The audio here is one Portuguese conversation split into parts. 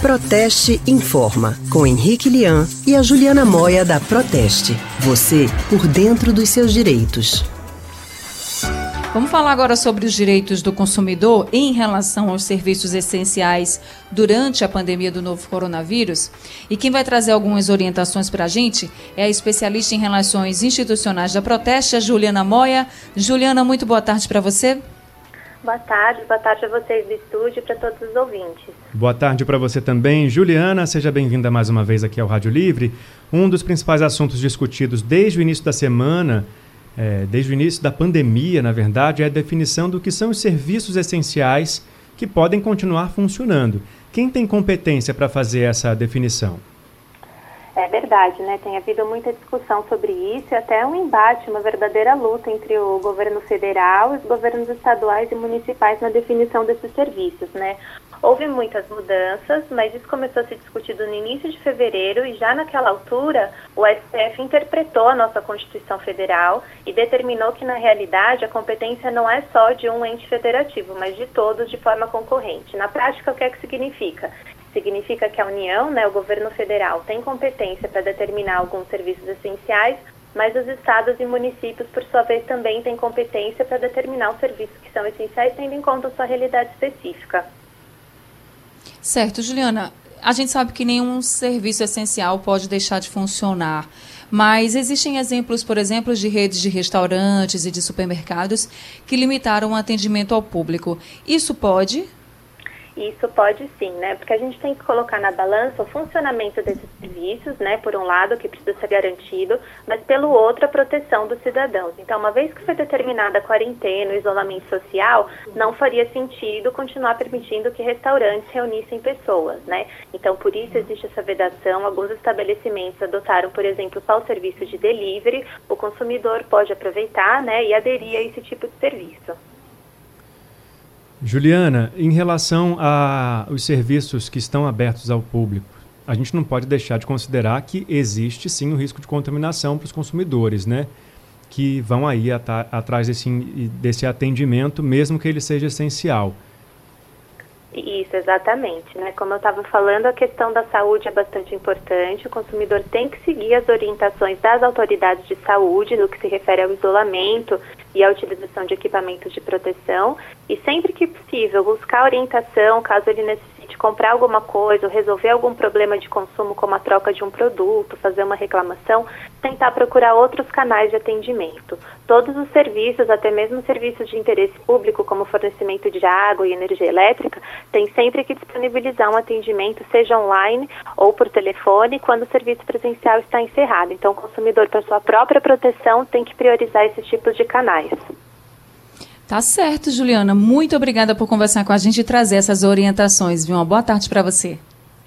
Proteste Informa, com Henrique Lian e a Juliana Moia da Proteste. Você por dentro dos seus direitos. Vamos falar agora sobre os direitos do consumidor em relação aos serviços essenciais durante a pandemia do novo coronavírus. E quem vai trazer algumas orientações para a gente é a especialista em relações institucionais da Proteste, a Juliana Moia. Juliana, muito boa tarde para você. Boa tarde, boa tarde a vocês do estúdio e para todos os ouvintes. Boa tarde para você também. Juliana, seja bem-vinda mais uma vez aqui ao Rádio Livre. Um dos principais assuntos discutidos desde o início da semana é, desde o início da pandemia, na verdade, é a definição do que são os serviços essenciais que podem continuar funcionando. Quem tem competência para fazer essa definição? É verdade, né? Tem havido muita discussão sobre isso e até um embate, uma verdadeira luta entre o governo federal e os governos estaduais e municipais na definição desses serviços, né? Houve muitas mudanças, mas isso começou a ser discutido no início de fevereiro e já naquela altura o STF interpretou a nossa Constituição Federal e determinou que na realidade a competência não é só de um ente federativo, mas de todos de forma concorrente. Na prática, o que é que significa? Significa que a União, né, o governo federal, tem competência para determinar alguns serviços essenciais, mas os estados e municípios, por sua vez, também têm competência para determinar os serviços que são essenciais, tendo em conta a sua realidade específica. Certo, Juliana. A gente sabe que nenhum serviço essencial pode deixar de funcionar, mas existem exemplos, por exemplo, de redes de restaurantes e de supermercados que limitaram o atendimento ao público. Isso pode isso pode sim, né? Porque a gente tem que colocar na balança o funcionamento desses serviços, né? Por um lado, que precisa ser garantido, mas pelo outro, a proteção dos cidadãos. Então, uma vez que foi determinada a quarentena, o isolamento social, não faria sentido continuar permitindo que restaurantes reunissem pessoas, né? Então, por isso existe essa vedação. Alguns estabelecimentos adotaram, por exemplo, só o serviço de delivery. O consumidor pode aproveitar, né? E aderir a esse tipo de serviço. Juliana, em relação aos serviços que estão abertos ao público, a gente não pode deixar de considerar que existe sim o risco de contaminação para os consumidores, né? Que vão aí atrás desse, desse atendimento, mesmo que ele seja essencial. Isso, exatamente. Né? Como eu estava falando, a questão da saúde é bastante importante. O consumidor tem que seguir as orientações das autoridades de saúde no que se refere ao isolamento e à utilização de equipamentos de proteção. E sempre que possível, buscar orientação caso ele necessite comprar alguma coisa ou resolver algum problema de consumo, como a troca de um produto, fazer uma reclamação, tentar procurar outros canais de atendimento. Todos os serviços, até mesmo serviços de interesse público, como fornecimento de água e energia elétrica, tem sempre que disponibilizar um atendimento, seja online ou por telefone, quando o serviço presencial está encerrado. Então, o consumidor, para sua própria proteção, tem que priorizar esses tipos de canais. Tá certo, Juliana. Muito obrigada por conversar com a gente e trazer essas orientações. Viu? Uma boa tarde para você.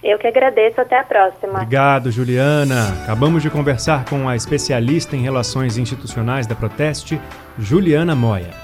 Eu que agradeço. Até a próxima. Obrigado, Juliana. Acabamos de conversar com a especialista em relações institucionais da Proteste, Juliana Moia.